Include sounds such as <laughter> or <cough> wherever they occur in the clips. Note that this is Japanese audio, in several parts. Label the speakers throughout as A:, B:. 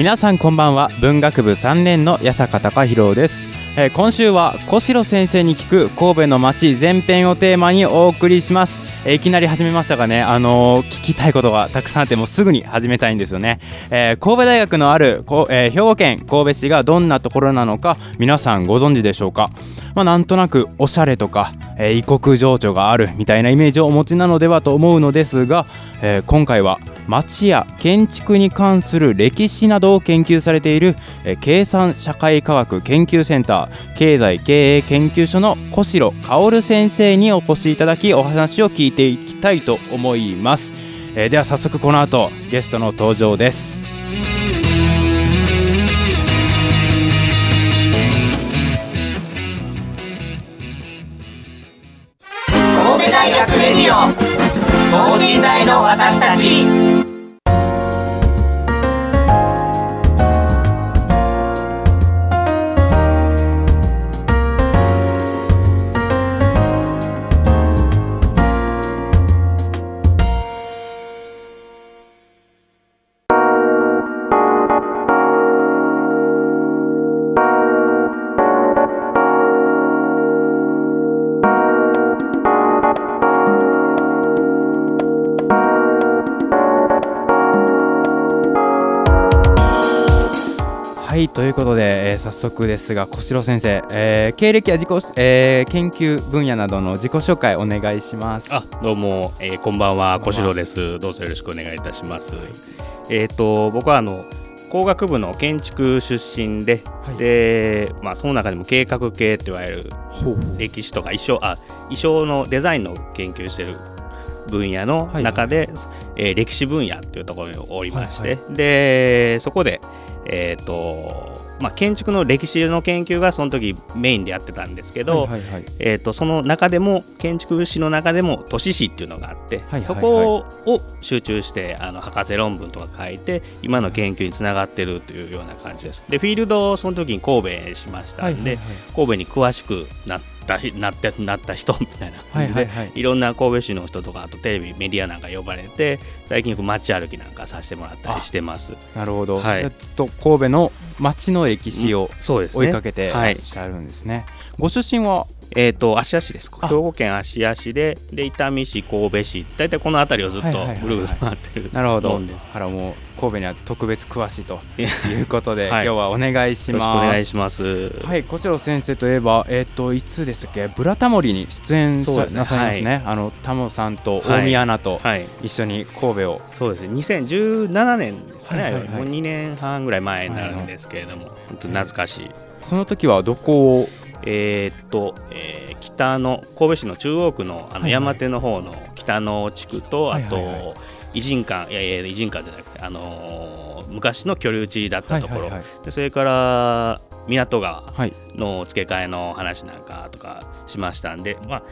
A: 皆さんこんばんは。文学部3年の八坂隆弘です、えー、今週は小城先生に聞く神戸の街前編をテーマにお送りします、えー、いきなり始めましたがねあのー、聞きたいことがたくさんあってもうすぐに始めたいんですよね、え神戸大学のある、え兵庫県神戸市がどんなところなのか皆さんご存知でしょうか？まあ、なんとなくおしゃれとか、え、異国情緒があるみたいなイメージをお持ちなのではと思うのですが、え、今回は町や建築に関する歴史などを研究されている、え、計算社会科学研究センター経済経営研究所の小城薫先生にお越しいただきお話を聞いていきたいと思います、えー、では早速この後ゲストの登場です。
B: 神戸大学レディオ等身大の私たち。
A: 速ですが小城先生、えー、経歴や自己、えー、研究分野などの自己紹介お願いします。
C: あどうも、えー、こんばんは小城です。どうぞよろしくお願いいたします、はい、えっ、ー、と僕はあの工学部の建築出身で、はい、でまあ、その中でも計画系といわれる歴史とか衣装あ衣装のデザインの研究してる分野の中で、はい、えー、歴史分野っていうところにおりまして、はいはい、でそこで、えーとまあ、建築の歴史の研究がその時メインでやってたんですけど、はいはいはい、えーと、その中でも建築史の中でも都市史っていうのがあって、はいはいはい、そこを集中してあの博士論文とか書いて今の研究につながってるというような感じです。でフィールドをその時に神戸にしましたんで、はいはいはい、神戸に詳しくなってったなってなった人 <laughs> みたいな。感じで、はいはいはい、いろんな神戸市の人とかあとテレビメディアなんか呼ばれて最近街歩きなんかさせてもらったりしてます。
A: なるほど、はい、ずっと神戸の街の歴史を追いかけてい。らっしゃるんですね、はい、ご出身は
C: えーと、芦屋市です兵庫県芦屋市でで伊丹市神戸市。大体この辺りをずっとぐるぐる回ってる
A: なるほど。からもう神戸には特別詳しいということで、<laughs> はい、今日はお願いします。お
C: 願いします。
A: はい小城先生といえばえっ、ー、といつでしたっけ？ブラタモリに出演さ、ね、なさいますね、はい、あのタモさんと大宮アナと一緒に神戸を、
C: そうですね。2017年ですかね、はいはいはい、もう2年半ぐらい前になるんですけれども、はい、本当懐かしい。
A: その時はどこを
C: えー、っと、えー、北の神戸市の中央区のあの山手の方の北の地区と、はいはい、あと、偉人館いやいや偉人館じゃなくて、あのー、昔の居留地だったところ、はいはいはい、でそれから港川の付け替えの話なんかとかしましたんで、まあ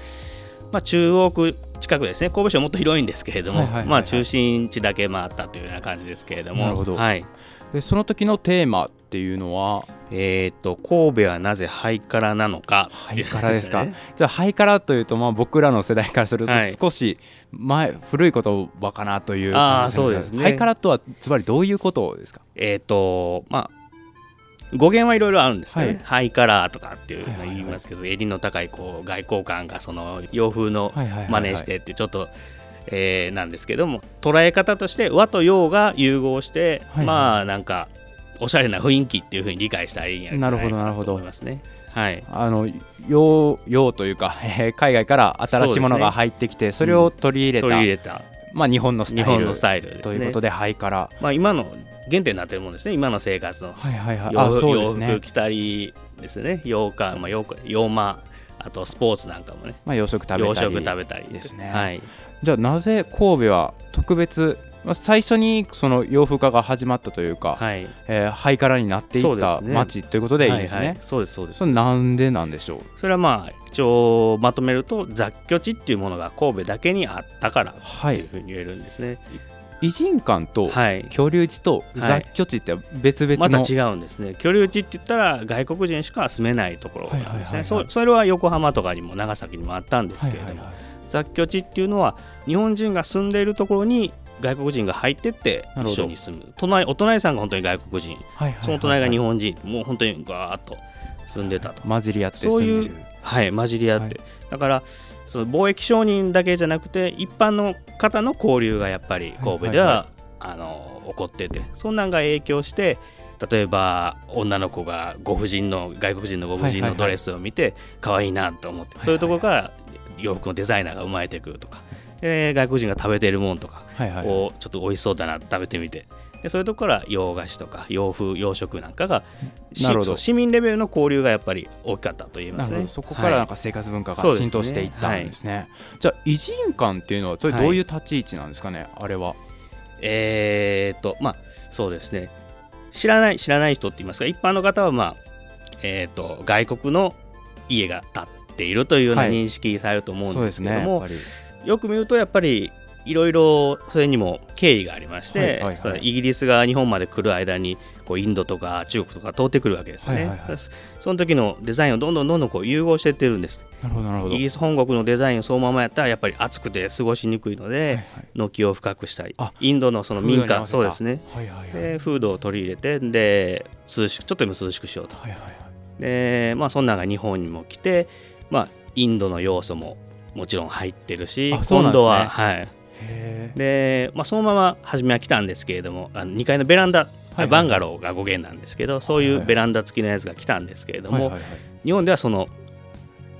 C: まあ、中央区近くですね。神戸市はもっと広いんですけれども、はいはいはいはい、まあ、中心地だけ回ったというような感じですけれども。
A: なるほど。はい。でその時のテーマっていうのは
C: えっ、ー、と神戸はなぜハイカラなのか。
A: ハイカラですか？<laughs> じゃあハイカラというとまあ僕らの世代からすると少し前、はい、古い言葉かなという
C: 感じそうですね。
A: ハイカラとはつまりどういうことですか？
C: えっ、ー、とまあ語源はいろいろあるんですけど、ね、はい、ハイカラーとかっていうの言いますけど、襟の高いこう外交官がその洋風の真似してってちょっとえー、なんですけども捉え方として和と洋が融合して、はいはい、まあなんかおしゃれな雰囲気っていうふうに理解したらいいんやないかなと思いますね。はい。
A: あの洋洋というか、え <laughs> ー海外から新しいものが入ってきてそ,、れを取り入れた、
C: 取り入れた。
A: まあ、日本のスタイル
C: 日本のスタイルね。
A: ということでハイカラ。
C: まあ、今の原点になってるもんですね。今の生活の。
A: はいはいはい。
C: 洋
A: あそうですね。
C: 洋服着たりですね。洋館、まあ、洋館洋間あとスポーツなんかもね。
A: まあ、洋食食べたり
C: 洋食食べたり
A: ですね。
C: はい、
A: じゃあなぜ神戸は特別、まあ、最初にその洋風化が始まったというか、
C: はい、
A: えーハイカラになっていった
C: そうですね。
A: 街ということでいいですね、
C: はいはい。そうですそうです。
A: なんでなんでしょう？
C: それはまあ一応まとめると雑居地っていうものが神戸だけにあったから
A: はい
C: っていうふうに言えるんですね。
A: 異人館と
C: はい。
A: 居留地と雑居地って別々の、
C: また違うんですね。居留地って言ったら外国人しか住めないところなんです
A: はいはいはいはい。
C: ね。そそれは横浜とかにも長崎にもあったんですけれども、
A: はいはいはい。
C: 雑居地っていうのは日本人が住んでいるところに外国人が入ってって一緒に住む。隣お隣さんが本当に外国人、
A: はいはいはい
C: その隣が日本人、もう本当にガーッと住んでたと。
A: 混じり合って
C: そういうはい、混じり合って、
A: はい。
C: だからその貿易商人だけじゃなくて一般の方の交流がやっぱり神戸では,、
A: はいは
C: あの起こってて。そんなんが影響して例えば女の子がご婦人の外国人のご婦人
A: はいはいはい。
C: のドレスを見て可愛いなと思って、
A: はいはい。
C: そういうところから洋服のデザイナーが生まれてくるとか、で外国人が食べてるもんとか
A: はいはい
C: をちょっと美味しそうだな食べてみて。でそういうところから洋菓子とか洋風洋食なんかがし
A: なるほど。
C: 市民レベルの交流がやっぱり大きかったと言えますね。
A: そこからなんか生活文化が浸透していったんですね。じゃあ異人館っていうのはそれどういう立ち位置なんですかね、あれは。
C: えーっとまあそうですね。知らない知らない人って言いますか一般の方はまあえーっと外国の家が建っているというような
A: はい。
C: 認識されると思うんで
A: すす
C: けども、
A: ねやっぱり
C: よく見るとやっぱりいろいろそれにも経緯がありまして、
A: はいはいはい。
C: イギリスが日本まで来る間にこうインドとか中国とか通ってくるわけですよね、
A: はいはいはい。
C: そその時のデザインをどんどんどんどんこう融合していってるんです。
A: なるほどなるほど。
C: イギリス本国のデザインをそのままやったらやっぱり暑くて過ごしにくいので、
A: はいはい。
C: 軒を深くしたり
A: あ
C: インドのその民家そうですね。
A: はいはいはい。
C: でフードを取り入れてで涼しくちょっとでも涼しくしようと。
A: はいはいはい。
C: でまあそんなんが日本にも来てまあインドの要素ももちろん入ってるし
A: ね。
C: 今度ははい。
A: へ
C: で、まあ、そのまま初めは来たんですけれどもあの2階のベランダ、
A: はい
C: バンガローが語源なんですけどそういうベランダ付きのやつが来たんですけれども、日本ではその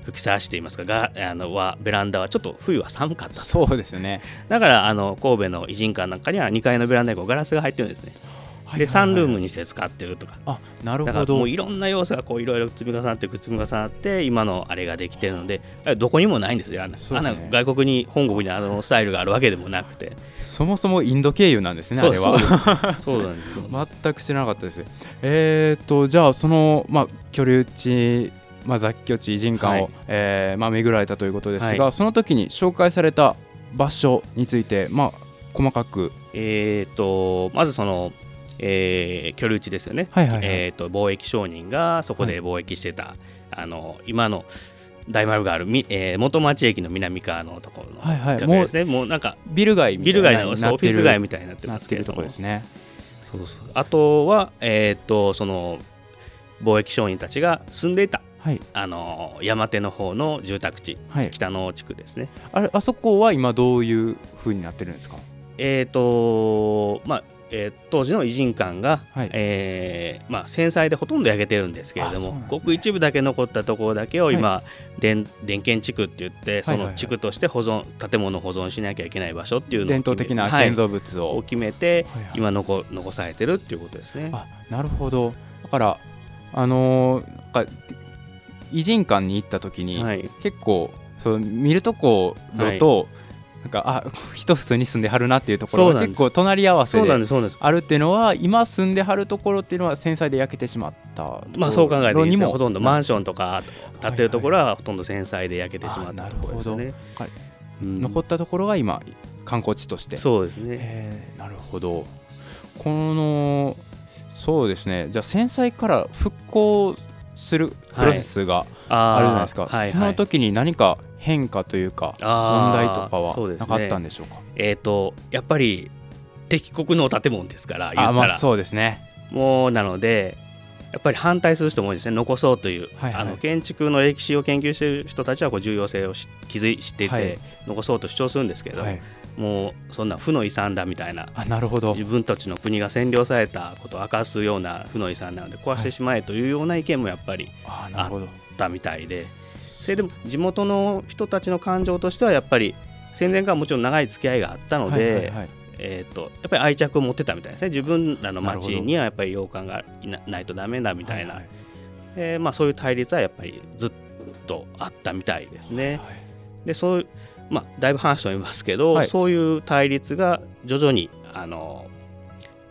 C: 吹きさらしといいますかがあのはベランダはちょっと冬は寒かったと。
A: そうですね。
C: だからあの神戸の異人館なんかには2階のベランダにガラスが入ってるんですねでサンルームにして使ってるとか。
A: あなる
C: だから
A: ほど
C: もういろんな要素がこういろいろ積み重なって積み重なって今のあれができてるのでどこにもないんですよ。
A: ね。
C: あんな外国に本国にあのスタイルがあるわけでもなくて。
A: そもそもインド経由なんですねあれは。
C: そうなんですよ。<laughs>
A: 全く知らなかったです。えー、とじゃあそのまあ居留地まあ、雑居地異人館を、
C: はい。
A: えーまあ、巡られたということですが、
C: は
A: その時に紹介された場所について、まあ、細かく、
C: えー、とまずその、えー居留地ですよね、
A: はいはいはい。
C: えー、と貿易商人がそこで貿易してた、あの今の大丸がある、みえー元町駅の南側のところの
A: はいはい。
C: 一角ですね、もうなんか
A: ビル街みた
C: ビ
A: いな
C: ル街のオフィス街みたいになってますけれども。
A: ころですね。
C: そうそう。あとは、えー、とその貿易商人たちが住んでいた
A: はい。
C: あの山手の方の住宅地
A: はい、
C: 北野地区ですね。
A: あれあそこは今どういう風になってるんですか？
C: えっ、とまあえー当時の異人館が、
A: はい。
C: えーまあ、戦災でほとんど焼けてるんですけれども、
A: ね。
C: ごく一部だけ残ったところだけを今、電電検地区って言ってそ
A: はいはいはい。
C: の地区として保存、建物を保存しなきゃいけない場所っていうのを
A: 伝統的な
C: はい。
A: 建造物を、
C: を決めて、
A: はいはい。
C: 今残残されてるっていうことですね。
A: あなるほど。だからあのーなんか異人館に行った時に、
C: はい。
A: 結構そう見るところと、なんかあ人普通に住んではるなっていうところが結構隣り合わせであるっていうのは今住んではるところっていうのは戦災で焼けてしまった
C: まあそう考えていいほとんどマンションとか建ってるところはほとんど戦災で焼けてしまったところですよね。
A: はい
C: うん。
A: 残ったところが今観光地として。
C: そうですね。
A: えーなるほど。このそうですね。じゃあ戦災から復興するプロセスが
C: あ
A: あるじゃないですか、
C: はいはい。
A: その時に何か変化というか問題とか
C: そうですね。
A: はなかったんでしょうか？
C: えっ、とやっぱり敵国の建物ですから言ったら、
A: そうですね。
C: もうなのでやっぱり反対する人も多いですね。残そうという、
A: はいはい。
C: あの建築の歴史を研究している人たちはこう重要性をし気づい知っていて、
A: はい。
C: 残そうと主張するんですけど、
A: はい。
C: もうそんな負の遺産だみたいな
A: あなるほど。
C: 自分たちの国が占領されたことを明かすような負の遺産なので壊してしまえというような意見もやっぱり
A: あなるほど。
C: あったみたいでそれでも地元の人たちの感情としてはやっぱり戦前からもちろん長い付き合いがあったので、
A: はいはいはい。
C: えー、とやっぱり愛着を持ってたみたいですね。自分らの町にはやっぱり洋館がいなないとダメだみたいな、
A: はいはい。
C: えーまあ、そういう対立はやっぱりずっとあったみたいですね。
A: はい
C: でそういうまあ、だいぶ話しておりますけど、
A: はい。
C: そういう対立が徐々にあの、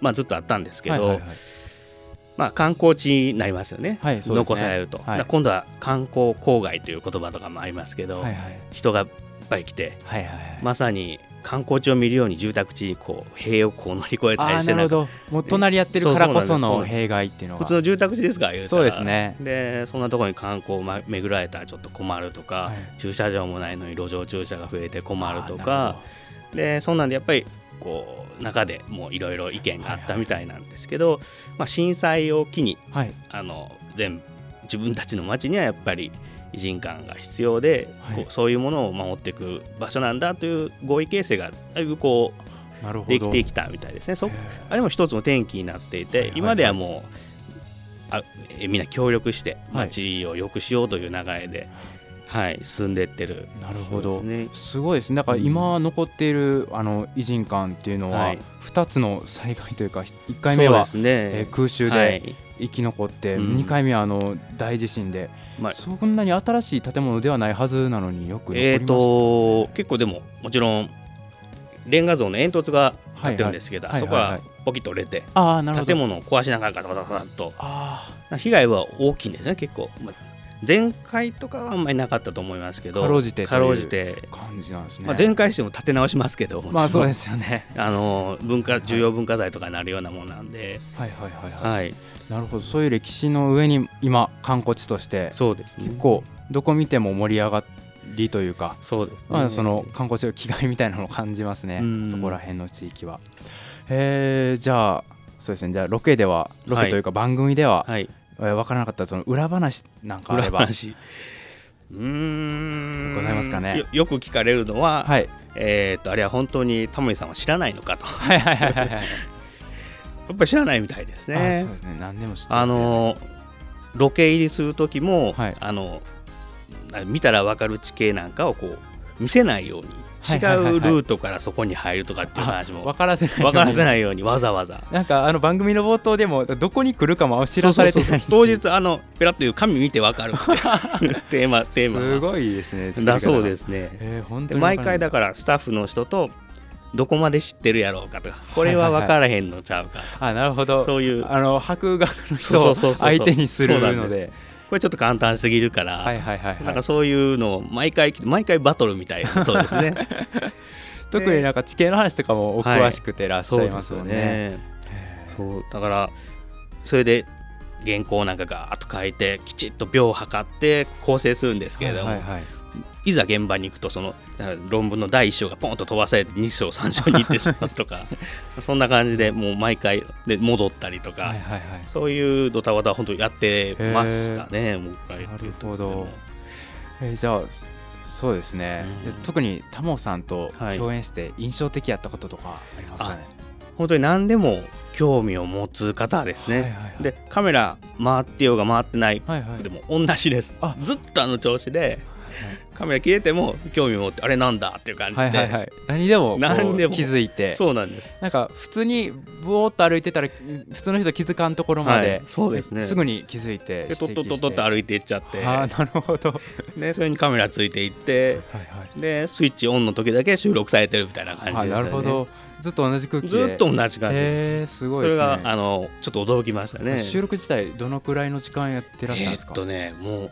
C: まあ、ずっとあったんですけど、
A: はいはいはい
C: まあ、観光地になりますよね、
A: はいね。
C: 残されると、
A: はい。
C: 今度は観光郊外という言葉とかもありますけど、
A: はいはい。
C: 人がいっぱい来て
A: はいはいはい。
C: まさに観光地を見るように住宅地にこう塀をこう乗り越えた
A: あ
C: りしてな
A: るほど。もう隣り合ってるからこその弊害っていうのが。
C: 普通の住宅地ですか
A: そうですね。
C: でそんなところに観光をま巡られたらちょっと困るとか、
A: はい。
C: 駐車場もないのに路上駐車が増えて困るとか。でそんなんでやっぱりこう中でもういろいろ意見があったみたいなんですけど、まあ、震災を機に
A: はい。
C: あの全自分たちの町にはやっぱり偉人館が必要で、
A: はい。
C: こうそういうものを守っていく場所なんだという合意形成がだいぶこ
A: なるほど。
C: うできてきたみたいですね。そあれも一つの転機になっていて、
A: はいはいはい。
C: 今ではもうあえみんな協力して
A: はい。
C: 町を良くしようという流れで、はい進んでいってる。
A: なるほど。
C: すね。
A: すごいですね。だから今残っているあの偉人館っていうのは
C: はい。
A: 2つの災害というか1回目は
C: ね、
A: えー空襲
C: は
A: で
C: い。
A: 生き残って
C: うん。
A: 2回目はあの大地震で
C: まあ
A: そんなに新しい建物ではないはずなのによく
C: えー、と結構でももちろんレンガ像の煙突が立ってるんですけど、
A: はいはい
C: そこ
A: は
C: ポキッと折れて、建物を壊しながらガタガタガタッと。
A: あ
C: 被害は大きいんですね結構、まあ、前回とかはあんまりなかったと思いますけど
A: かろうじて
C: かろうじて、
A: あ感じなんですね。
C: まあ、前回しても建て直しますけど
A: まあそう
C: す
A: ですよね。
C: あの文化重要文化財とかになるようなものなんで、
A: はいはいはいはい。
C: はい、
A: なるほど。そういう歴史の上に今観光地として
C: そうですね。
A: 結構どこ見ても盛り上がりというか
C: そうですね、
A: まあ、その観光地の気概みたいなのを感じますね。
C: うん。
A: そこら辺の地域は。えー、じゃあそうですね。じゃあロケではロケというか番組では、
C: はい。
A: えー分からなかったその裏話なんかあれば。
C: 裏話。うーん。
A: ございますかね。
C: よよく聞かれるのは、
A: はい。
C: えーっとあれは本当にタモリさんは知らないのかと。
A: はいはいはいはい。は <laughs> い
C: やっぱり知らないみたいです
A: あ
C: ね
A: そうですね。何でも知ってる。
C: あのロケ入りする時も、
A: はい。
C: あのあ見たら分かる地形なんかをこう見せないように違
A: はいはいはいはいう
C: ルートからそこに入るとかっていう話も
A: 分からせない
C: 分からせ
A: い
C: ないようにわざわざ。
A: なんかあの番組の冒頭でもどこに来るかも知らされてない。
C: そうそうそう当日あのペラッという紙見て分かる。<laughs> テーマテーマ。
A: すごいですね。
C: だそうですすね
A: えー、
C: 毎回だ
A: か
C: からスタッフの人とどこまで知ってるやろうかとか。これは分からへんのちゃうか、
A: あなるほど。
C: そういう。
A: あの博学の人を
C: そうそうそうそう。
A: 相手にする
C: そうなん
A: ので
C: これちょっと簡単すぎるから、
A: はいはいはいはい。
C: なんかそういうのを毎回毎回バトルみたいな。<laughs> そうですね。
A: 特になんか地形の話とかもお詳しくてらっしゃいますよね。
C: ね。そうだからそれで原稿なんかガー。ッと書いてきちっと秒を測って構成するんですけれども、
A: はいはいはい
C: いざ現場に行くとその論文の第1章がポンと飛ばされて2章3章に行ってしまうとかそんな感じでもう毎回で戻ったりとか、
A: はいはいはい。
C: そういうドタバタ本当にやってましたねもう一回。
A: なるほど。えーじゃあそうですね、
C: うん。
A: で特にタモさんと
C: はい。
A: 共演して印象的やったこととかありますかね、
C: 本当に何でも興味を持つ方ですね、
A: はいはいはい。
C: でカメラ回ってようが回ってない
A: はいはい。
C: でも同じです。
A: あ
C: ずっとあの調子でカメラ切れても興味を持ってあれなんだっていう感じで、
A: はいはいはい。何でも
C: 何でも。
A: 気づいて。
C: そうなんです。
A: なんか普通にブオーっと歩いてたら普通の人気づかんところまで、
C: はい。そうですね。
A: すぐに気づいて
C: でとっとっとっとって
A: い
C: 歩いていっちゃって。
A: あーなるほど。はい
C: でそれにカメラついていって
A: はい
C: でスイッチオンの時だけ収録されてるみたいな感じ
A: あ
C: ですよね。
A: なるほど。ずっと同じ空気で。
C: ずっと同じ感じです、
A: すごいね。
C: それがあのちょっと驚きましたね。
A: 収録自体どのくらいの時間やってらっしゃるんですか、
C: えーっとねもう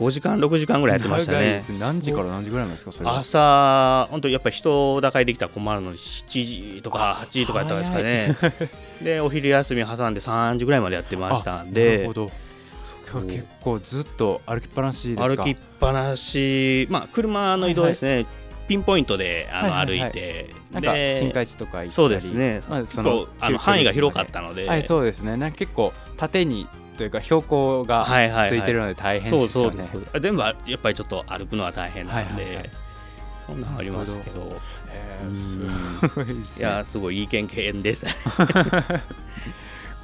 C: 5時間6時間ぐらいやってましたね。
A: 何時から何時ぐらいなんですかそれは？
C: 朝本当やっぱり人だかりできたら困るのに7時とか8時とかやったんですかね。でお昼休み挟んで3時ぐらいまでやってました。ん
A: なる
C: で
A: ほど。結構ずっと歩きっぱなしですか？
C: 歩きっぱなし。まあ車の移動ですね、ピンポイントであの、
A: はいはいはい。
C: 歩いて。で
A: 新海地とか行ったり。
C: そうですね、
A: まあ、
C: 結構あの範囲が広かったので、
A: はいそうですね。なんか結構縦にというか標高が
C: はいはいはい。
A: ついてるので大変
C: そう
A: ですよね。
C: そうですあ全部あやっぱりちょっと歩くのは大変なので、
A: はいはいはい。
C: そんなのありましたけど。うん
A: えーすごい
C: やすごいいい経験でしたね。<laughs>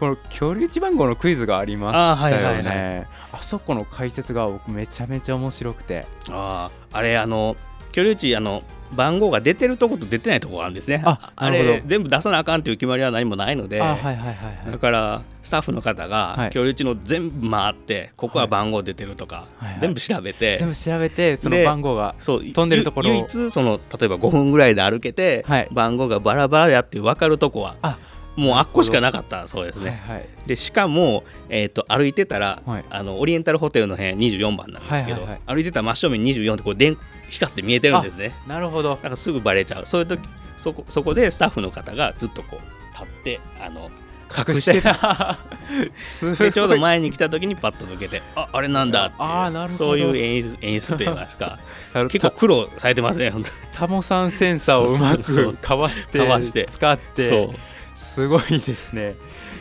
A: この居留地番号のクイズがありま
C: あ
A: したよ
C: はいはい
A: ね。あそこの解説が僕めちゃめちゃ面白くて。
C: あああれあの居留地あの番号が出てるとこと出てないとこがあるんですね
A: あ
C: あ
A: なるほど。
C: れ全部出さなあかんという決まりは何もないので、
A: あはいはいはい。はい。
C: だからスタッフの方
A: はい。
C: が居留地の全部回ってここは番号出てるとか、
A: はいはい。
C: 全部調べて、
A: 全部調べてその
C: で
A: 番号が
C: そう
A: 飛んでるところ
C: 唯一その例えば5分ぐらいで歩けて、
A: はい。
C: 番号がバラバラやって分かるとこは
A: あ
C: もうあっこしかなかったそうです
A: はい
C: ね。
A: はい。
C: でしかも、えー、と歩いてたら、
A: はい。
C: あのオリエンタルホテルの部屋24番なんですけど、
A: はいはい
C: 歩いてたら真正面24ってこう電光って見えてるんですね。
A: なるほど。
C: だからすぐバレちゃう。そういう時そこそこでスタッフの方がずっとこう立ってあの
A: 隠してた。<laughs>
C: でちょうど前に来た時にパッと抜けてああれなんだっていう
A: あーなるほど。
C: そういう演出演出といいますか。<laughs> 結構苦労されてますね本当に。
A: タモさんセンサーをうまくかわして
C: かわして。
A: 使って
C: そう
A: すごいですね。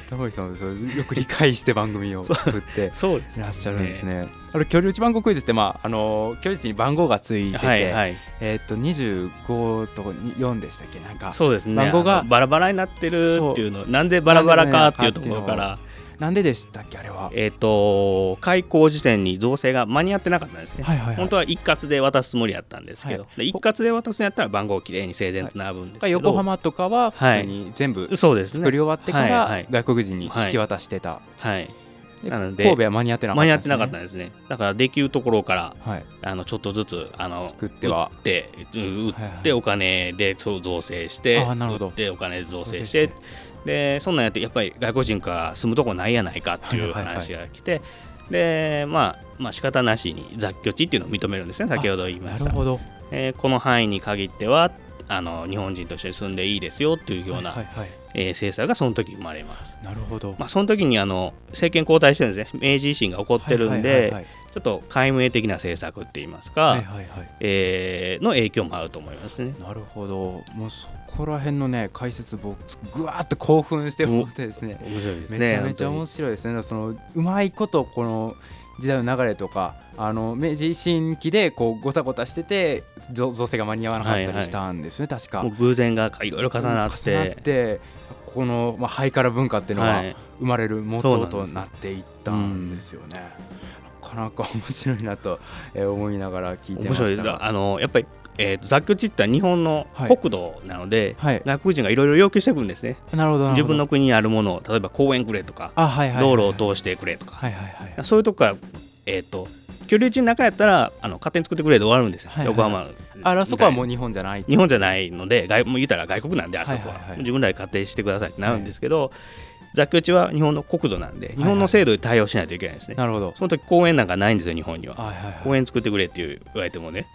A: タモリさんよく理解して番組を作っていらっしゃるんですね。あれ居留地番号クイズってまああの居留地に番号がついてて、
C: はいはい。
A: えーっと25と4でしたっけ？なんか
C: そうですね。
A: 番号が
C: バラバラになってるっていうのなんでバラバラかっていうところから
A: なんででしたっけあれは？
C: えっ、と開校時点に造成が間に合ってなかったんですね、
A: はいはいはい。
C: 本当は一括で渡すつもりやったんですけど、
A: は
C: で一括で渡すんやったら番号をきれいに整然と並ぶんですけど、
A: 横浜とかは普通に全部
C: そうですね。
A: 作り終わってか
C: はいは
A: ら
C: い。
A: 外国人に引き渡してた。
C: はい。
A: で
C: なので
A: 神戸は間に合ってなかった
C: 間に合
A: んですね。
C: ってなかったんですね。だからできるところから
A: はい。
C: あのちょっとずつあの
A: 作っては。
C: 売ってうん売っ
A: はい。はい
C: てお金で造成して
A: あーなるほど。
C: 売ってお金で造成し
A: て
C: でそんなんやってやっぱり外国人から住むとこないやないかっていう
A: はいはいはい
C: 話が来てでまあまあ仕方なしに雑居地っていうのを認めるんですね先ほど言いました。えーこの範囲に限ってはあの日本人として住んでいいですよっていうような、
A: はいはいはい
C: えー政策がその時生まれます。
A: なるほど。
C: まあ、その時にあの政権交代してるんですね明治維新が起こってるん
A: はいはい
C: で
A: はいはい
C: ちょっと解明的な政策って言いますか、
A: はいはいはい。
C: えーの影響もあると思いますね。
A: なるほど。もうそこら辺のね解説僕ぐわーっと興奮して思ってですね。
C: 面白いですね。
A: めちゃめちゃ面
C: 本
A: 白いですね。そのうまいことこの時代の流れとかあの明治維新期でこうごたごたしててぞ造成が間に合わなかったりしたんですね、確か。
C: 当にもう偶然がいろいろ重なって、
A: 重なってこの、まあ、ハイカラ文化っていうのが
C: はい
A: 生まれる元と
C: な
A: っていったんですよね。なかなか面白いなとえー思いながら聞いてましたが。
C: あのやっぱり、えーと雑居地って日本の
A: はい。
C: 国土なので、
A: はい、
C: 外国人がいろいろ要求してくるんですね。
A: なるほど
C: 自分の国にあるものを例えば公園くれとか、道路を通してくれとか、
A: はいはいはい。
C: そういうとこから、えー、と居留地の中やったらあの勝手に作ってくれで終わるんですよ、
A: はいはい。
C: 横浜。
A: あらそこはもう
C: う
A: 日本じゃない。
C: 日本じゃないので外もう言ったら外国なんであそこは,、
A: はいはいはい。
C: 自分らで勝手にしてくださいってなるんですけど、雑居地は日本の国土なんで日本の制度に対応しないといけないですね、
A: なるほど。
C: その時公園なんかないんですよ日本には、
A: はいはいはい。
C: 公園作ってくれって言われてもね。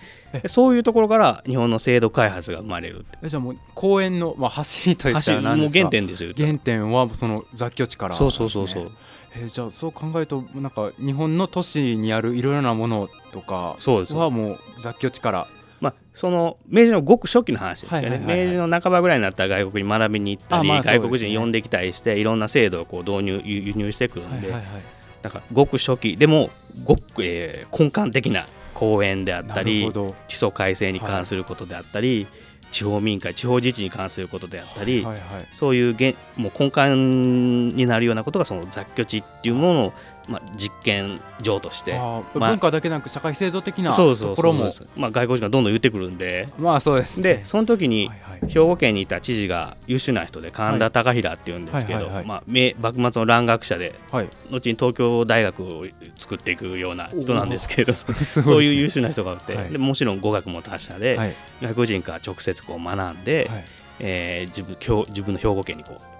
C: そういうところから日本の制度開発が生まれる
A: えじゃあもう公園の、まあ、走りといったら何ですか？
C: 原点ですよ
A: 原点はその雑居地から
C: そうそうそうそう。
A: えーじゃあそう考えるとなんか日本の都市にあるいろいろなものとか
C: そうです。
A: はもう雑居地から
C: まあ、その明治のごく初期の話ですよね、
A: はいはいはいはい。
C: 明治の半ばぐらいになったら外国に学びに行ったり、
A: ね。
C: 外国人呼んできたりしていろんな制度をこう導入輸輸入してくるんで、
A: はいはいはい。
C: だからごく初期でもごく、えー根幹的な公園であったり地層改正に関することであったり、地方民会地方自治に関することであったり、
A: はいはい
C: そういうげんもう根幹になるようなことがその雑居地っていうものを、まあ、実験場として。まあ
A: 文化だけなく社会制度的なところも。
C: 外国人がどんどん言ってくるんで。
A: まあそうですね。
C: でその時に兵庫県にいた知事が優秀な人で神田高平っていうんですけど幕末の蘭学者で
A: はい。
C: 後に東京大学を作っていくような人なんですけど <laughs> そういう優秀な人がいて、
A: はい。
C: でもちろん語学も達者で、
A: はい。
C: 外国人から直接こう学んで、
A: はい。
C: えー自分自分の兵庫県にこう、えー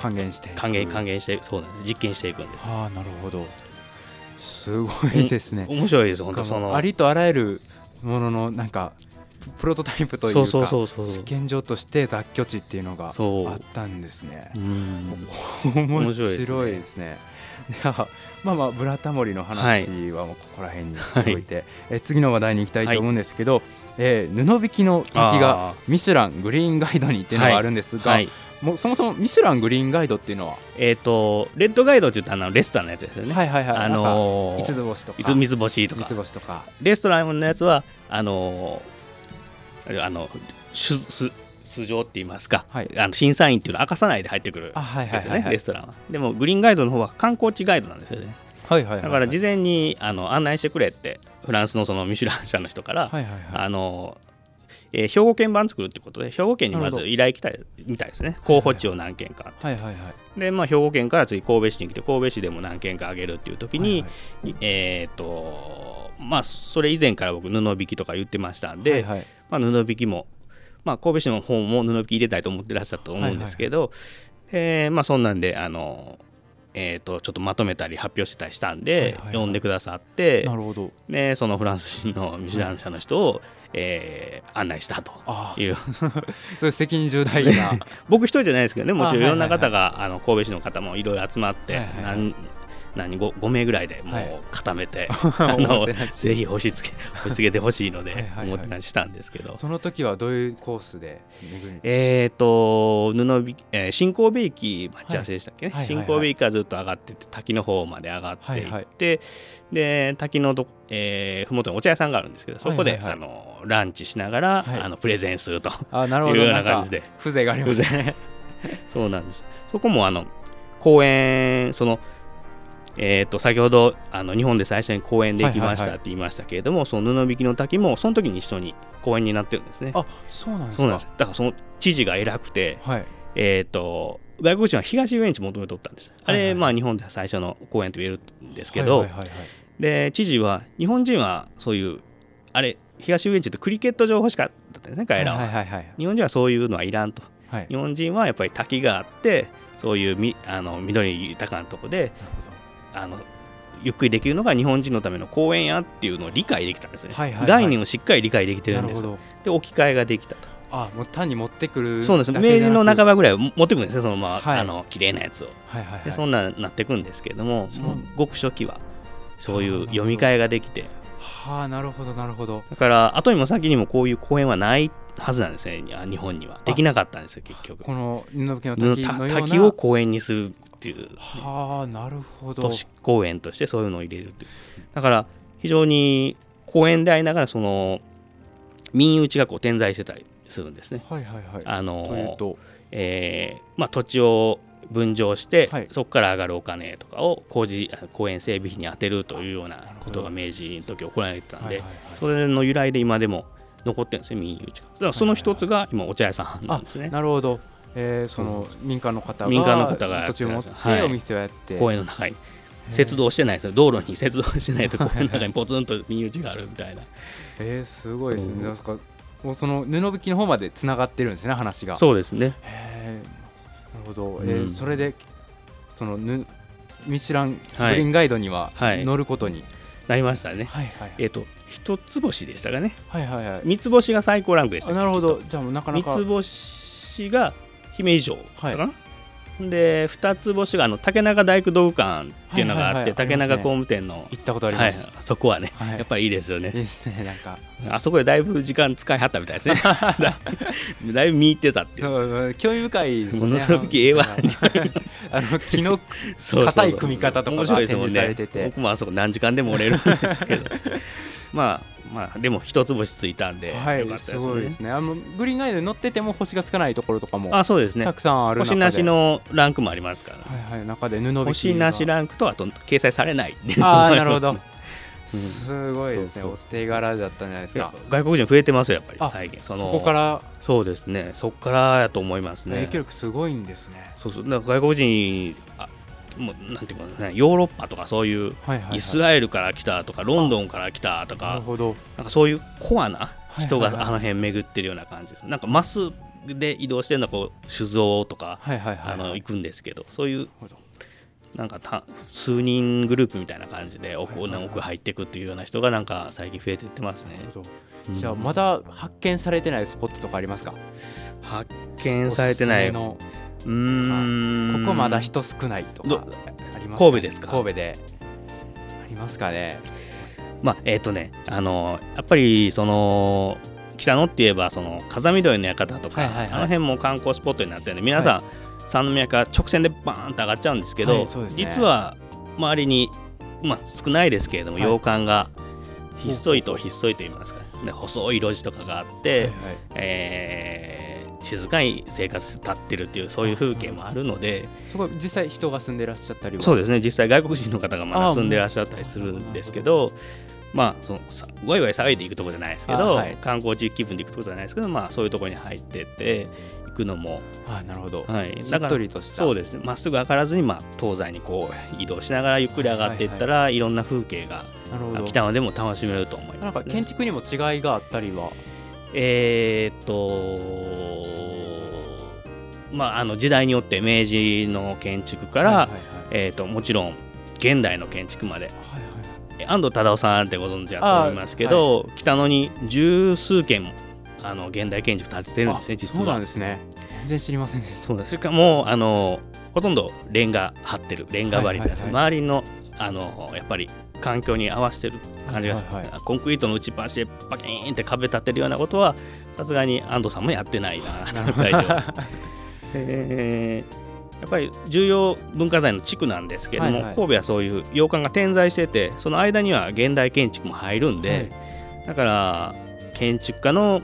A: 還元して
C: 還元還元してそうなんです実験していくんです。
A: ああなるほど。すごいですね。
C: 面白いです本当その
A: ありとあらゆるもののなんかプロトタイプというか試験場として雑居地っていうのがあったんですね。
C: うん。
A: 面
C: 面白いですね。
A: ですね。まあまあブラタモリの話はもうここら辺にしておいて、え次の話題に行きたいと思うんですけど、えー布引きの滝が
C: あ
A: ミシュラングリーンガイドにっていうのがあるんですが、
C: ーはい
A: もうそもそもミシュラングリーンガイドっていうのは？
C: えっ、とレッドガイドって言ったらあのレストランのやつですよね、
A: はいはいはい。
C: あのー
A: 五つ星とか。
C: 三つ星と
A: 三
C: か。
A: つ星とか。
C: レストランのやつはあのーあのすす素性って言いますか、
A: はい。
C: あの審査員っていうのは明かさないで入ってくる
A: あはい
C: んですよね、
A: はいはいはい
C: レストランは。でもグリーンガイドの方は観光地ガイドなんですよね。
A: はいはいはい。
C: だから事前にあの案内してくれってフランスのそのミシュラン社の人から、
A: はいはいはい。
C: あのえー兵庫県版作るってことで兵庫県にまず依頼来たいみたいですね。候補地を何件か
A: はいはいはい。
C: で、まあ、兵庫県から次神戸市に来て神戸市でも何件かあげるっていう時に、
A: はい
C: えっ、とまあそれ以前から僕布引きとか言ってましたんで、
A: はいはい。
C: まあ、布引きも、まあ、神戸市の方も布引き入れたいと思ってらっしゃったと思うんですけど、えーまあ、そんなんであの、えー、とちょっとまとめたり発表してたりしたんで、
A: はいはいはい。
C: 呼んでくださって
A: なるほど。
C: でそのフランス人のミシュラン社の人を、えー案内したという。
A: それ責任重大な。<laughs>
C: 僕一人じゃないですけどねもちろんいろんな
A: あはいはい。
C: 方が、あの神戸市の方もいろいろ集まって、
A: はいはいはい
C: 何何 5, 5名ぐらいでも
A: はい。う
C: 固めて、
A: お <laughs>
C: あのぜひ押し付け <laughs> 押し付けてほしいので
A: はいはいはい。
C: おもてなししたんですけど。
A: その時はどういうコースで
C: えー、と布引き、えー新神戸駅待ち合わせでしたっけね、
A: はいはいはい。はい
C: 新神戸駅からずっと上がってって滝の方まで上がっていって、
A: はいはい
C: で滝のど、えー、ふもとにお茶屋さんがあるんですけどそこで、
A: はいはい。はい
C: あのランチしながら、
A: はい。
C: あのプレゼンすると。
A: あなるほど。
C: いうような感じで。
A: 風情があります。ね <laughs>
C: そうなんです。そこもあの公演そのえー、と先ほどあの日本で最初に公演できましたって言いましたけれども、その布引きの滝もその時に一緒に公演になってるんですね。
A: あそうなんですか。
C: そうなんですだからその知事が偉くて
A: はい。
C: えー、と外国人は東遊園地求めとったんです。あれ、
A: はいはい
C: まあ、日本では最初の公園と言えるんですけど、で知事は日本人はそういうあれ東遊園地ってクリケット場欲しかったんですね彼らは,、
A: はいはいはい
C: 日本人はそういうのはいらんと。
A: はい。
C: 日本人はやっぱり滝があってそういうみあの緑豊かなとこであのゆっくりできるのが日本人のための公園やっていうのを理解できたんですね、
A: はいはいはい。
C: 概念をしっかり理解できてるんですで置き換えができたと。
A: あもう単に持ってくる
C: そうです。明治の半ばぐらいは持ってくるんですねそのまま、
A: はい。
C: あの綺麗なやつを。
A: はいはいはい。
C: でそんなんなっていくんですけれども、もく初期はそういう読み替えができて。
A: はあなるほどなるほど。
C: だから後にも先にもこういう公演はないはずなんですね。あ日本には。できなかったんですよ結局。
A: この布の滝
C: を公園にするっていう。
A: はあなるほど。
C: 都市公園としてそういうのを入れるっていう。だから非常に公園でありながらその民有地がこう点在してたりするんですね。
A: はいはいはい。
C: あの
A: と
C: えーまあ、土地を分譲して、
A: はい。
C: そこから上がるお金とかを工事あ公園整備費に充てるというようなことが明治の時行われてたんで、
A: はいはいはい。
C: それの由来で今でも残ってるんですね民有地が。その一つが今お茶屋さんなんですね、
A: なるほどえーその民間の方が
C: 民間の方が
A: 土地を持っ
C: はい。
A: てお店をやって。
C: 公園の中に。接道してないですよ。道路に接道してないと公園の中にポツンと民有地があるみたいな。
A: えーすごいですね。なんかもうその布引きの方までつながってるんですね話が。
C: そうですね。
A: なるほど、
C: うん。
A: えーそれでそのぬミシュラングリ
C: はい
A: ーンガイドには
C: はい。
A: 乗ることに、
C: なりましたね。
A: はい、はい。
C: えっ、と一つ星でしたかね。
A: はいはい。はい
C: 三つ星が最高ランクでした
A: あなるほど。じゃあもうなかなか。
C: 三つ星が姫路城だったかな、
A: は
C: で二つ星があの竹中大工道具館っていうのがあって、
A: はいはいはい。
C: 竹中工務店の、
A: 行ったことあり
C: はい、
A: ます、
C: そこはね、
A: はい。
C: やっぱりいいですよね。
A: ねなんか。
C: あそこでだいぶ時間使いはったみたいですね。だ <laughs> だいぶ見入ってたっていう。
A: そう興味深いですね。
C: すごくええわ。
A: あの <laughs> 木の硬い組み方とかが展示さ
C: ね
A: れてて。
C: 僕もあそこ何時間でも折れるんですけど。<laughs> まあまあでも一つ星ついたんで、
A: はい
C: よかったです
A: すごいです
C: ね。
A: ねあのグリーンガイドに乗ってても星がつかないところとかも
C: あそうですね。
A: たくさんある
C: 星なしのランクもありますから、
A: はいはい。中で布
C: 星なしランクとあと掲載されないっていう
A: あなるほど。
C: ます
A: すごいですね。
C: そうそう
A: お手柄だったんじゃないですか。
C: 外国人増えてますよやっぱり
A: あ
C: 最近。
A: そこから？
C: そうですね。そこからやと思いますね。
A: 影響力すごいんですね。
C: そうそう。だから外国人あもうなんていうかねヨーロッパとかそういうイスラエルから来たとかロンドンから来たとか
A: な
C: んかそういうコアな人があの辺巡ってるような感じです。なんかマスで移動してるのはこう酒造とかあの
A: はい
C: 行くんですけどそういう
A: な
C: んかた数人グループみたいな感じで奥,、
A: は
C: 奥入っていくっていうような人がなんか最近増えていってますね。
A: じゃあまだ発見されてないスポットとかありますか？
C: 発見されてないうーん
A: ここまだ人少ないと
C: ど
A: かあります
C: 神戸ですか？
A: 神戸で。ありますかね。
C: まあえっ、とねあのやっぱりその北野って言えばその風見鶏の館とか、
A: はいはいはい。
C: あの辺も観光スポットになってるんで皆さん、三宮から直線でバーンと上がっちゃうんですけど、
A: はいね。
C: 実は周りに、まあ、少ないですけれども、
A: はい。
C: 洋館がひっそりとひっそりと言いますか、ね、細い路地とかがあって、
A: はいはい。
C: えー静かに生活立ってるっていうそういう風景もあるので
A: そこ実際人が住んでらっしゃったりは？
C: そうですね。実際外国人の方がま
A: ああ
C: だ住んでらっしゃったりするんですけどまあそのさワイワイ騒いでいくところじゃないですけど、
A: あはい。
C: 観光地気分で行くところじゃないですけどまあそういうところに入ってって行くのも、
A: はいなるほど、
C: はい、
A: しっとりとした。
C: そうですね。まっすぐ上がらずに、まあ、東西にこう移動しながらゆっくり上がっていったら、いろんな風景が
A: なるほど。
C: 北野でも楽しめると思い
A: なん
C: ます、ね。
A: か建築にも違いがあったりは
C: えーっとまああの時代によって明治の建築から、
A: はいはいはい。
C: えーっともちろん現代の建築まで。
A: はいはい。
C: え安藤忠雄さんってご存知だと思いますけど、北野に十数件もあの現代建築建ててるんですね
A: あ
C: 実
A: そうなん
C: は。
A: ですね。全然知りませんでした。
C: そうです。しかもあのほとんどレンガ張ってるレンガ張りです、
A: はいはい。
C: 周りのあのやっぱり環境に合わせてる感じが、
A: はいはいは
C: コンクリートの打ちっぱなしでパキーンって壁立てるようなことはさすがに安藤さんもやってないな <laughs> え <laughs> ー。やっぱり重要文化財の地区なんですけれども、
A: はいはい。
C: 神戸はそういう洋館が点在しててその間には現代建築も入るんで、だから建築家の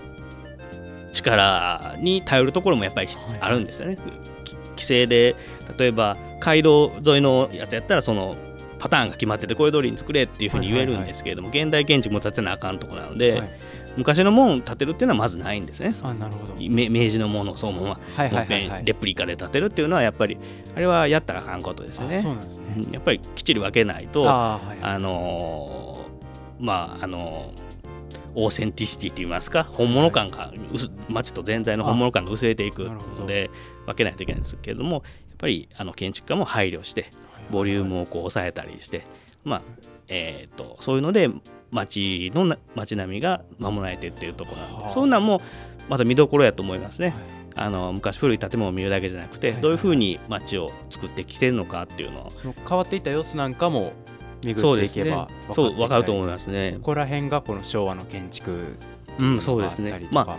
C: 力に頼るところもやっぱり
A: はい。
C: あるんですよね。き規制で例えば街道沿いのやつやったらそのパターンが決まっててこういう通りに作れっていうふうに言えるんですけれども、現代建築も建てなあかんところなので、
A: はい。
C: 昔の門を建てるっていうのはまずないんですね。
A: あなるほど。
C: め明治のものをそのまま
A: はい
C: もっぺ
A: は
C: レプリカで建てるっていうのはやっぱりあれはやったらあかんことですよね。
A: あ。そうなんですね。
C: うんやっぱりきっちり分けないとあ、
A: はいはい。
C: のーまああのーオーセンティシティといいますか本物感が薄街と全体の本物感が薄れていくので分けないといけないんですけれどもやっぱりあの建築家も配慮してボリュームをこう抑えたりしてまあえー、とそういうので街のな街並みが守られてっていうところなんで、
A: はあ。
C: そういうのはもうまた見どころやと思いますね。
A: はい。
C: あの昔古い建物を見るだけじゃなくて、どういうふうに街を作ってきてるのかっていうのを。
A: 変わっていった様子なんかも巡っていけば
C: そう分かると思
A: い
C: いますね。
A: こ。こら辺がこの昭和の建築
C: うん、そうですね
A: があったり。と
C: ま
A: か
C: あ、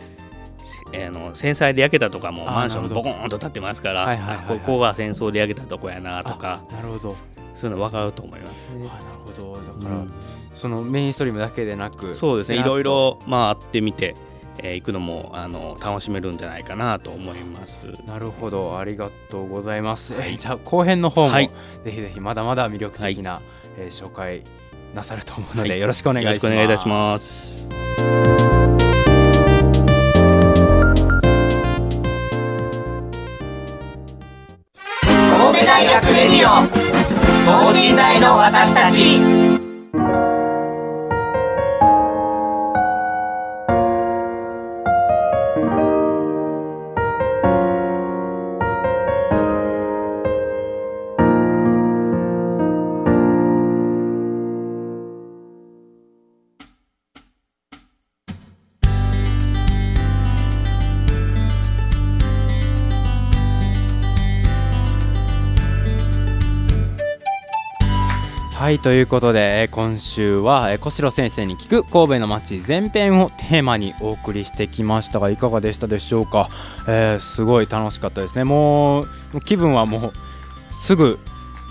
C: せあの戦災で焼けたとかもマンションボコーンと建ってますから、
A: はいはいはいはい。
C: ここが戦争で焼けたとこやなとか、
A: あなるほど。
C: そういうの分かると思いますね。
A: あなるほど。だから、
C: うん。
A: そのメインストリームだけでなく
C: そうですね、いろいろ回ってみて、えー行くのもあの楽しめるんじゃないかなと思います。
A: なるほど。ありがとうございます、えーじゃあ後編の方も、
C: はい。
A: ぜひぜひまだまだ魅力的な、えー紹介なさると思うので、
C: はい。
A: よろしくお願いします
B: の私たち。
A: はいということで今週は小城先生に聞く神戸の街前編をテーマにお送りしてきましたがいかがでしたでしょうか、えーすごい楽しかったですね。もう気分はもうすぐ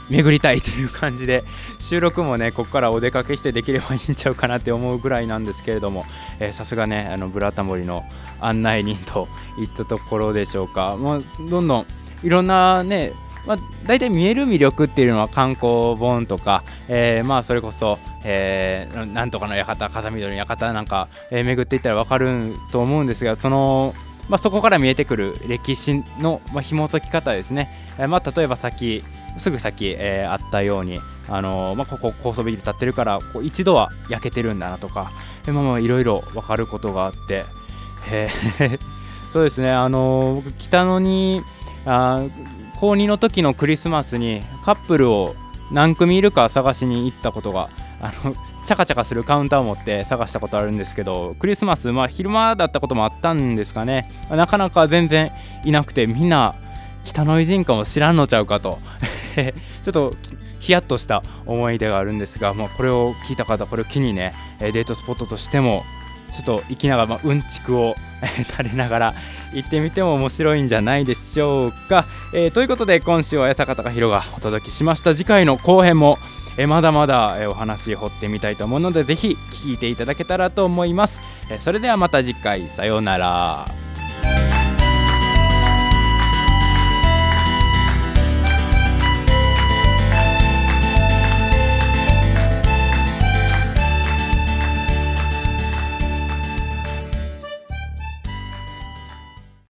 A: 巡りたいという感じで収録もねここからお出かけしてできればいいんちゃうかなって思うぐらいなんですけれどもえさすがねあのブラタモリの案内人といったところでしょうか。もうどんどんいろんなねまあ、大体見える魅力っていうのは観光本とか、えーまあそれこそ、えーなんとかの館風見鶏の館なんか、えー巡っていったら分かると思うんですがその、まあ、そこから見えてくる歴史の、まあ、紐解き方ですね、えーまあ、例えば先すぐ先、えーあったように、あのーまあ、ここ高層ビル建ってるからこう一度は焼けてるんだなとか、いろいろ分かることがあって、えー <laughs> そうですね、あのー僕北野にあ高2の時のクリスマスにカップルを何組いるか探しに行ったことがあのチャカチャカするカウンターを持って探したことあるんですけどクリスマス、まあ、昼間だったこともあったんですかね。なかなか全然いなくてみんな北の偉人かも知らんのちゃうかと。<laughs> ちょっとヒヤッとした思い出があるんですが、まあ、これを聞いた方これを機にねデートスポットとしてもちょっと行きながら、ま、うんちくを <laughs> 垂れながら行ってみても面白いんじゃないでしょうか、えー、ということで今週は八坂隆弘がお届けしました。次回の後編もえまだまだ、えお話掘ってみたいと思うのでぜひ聞いていただけたらと思います、えそれではまた次回。さようなら。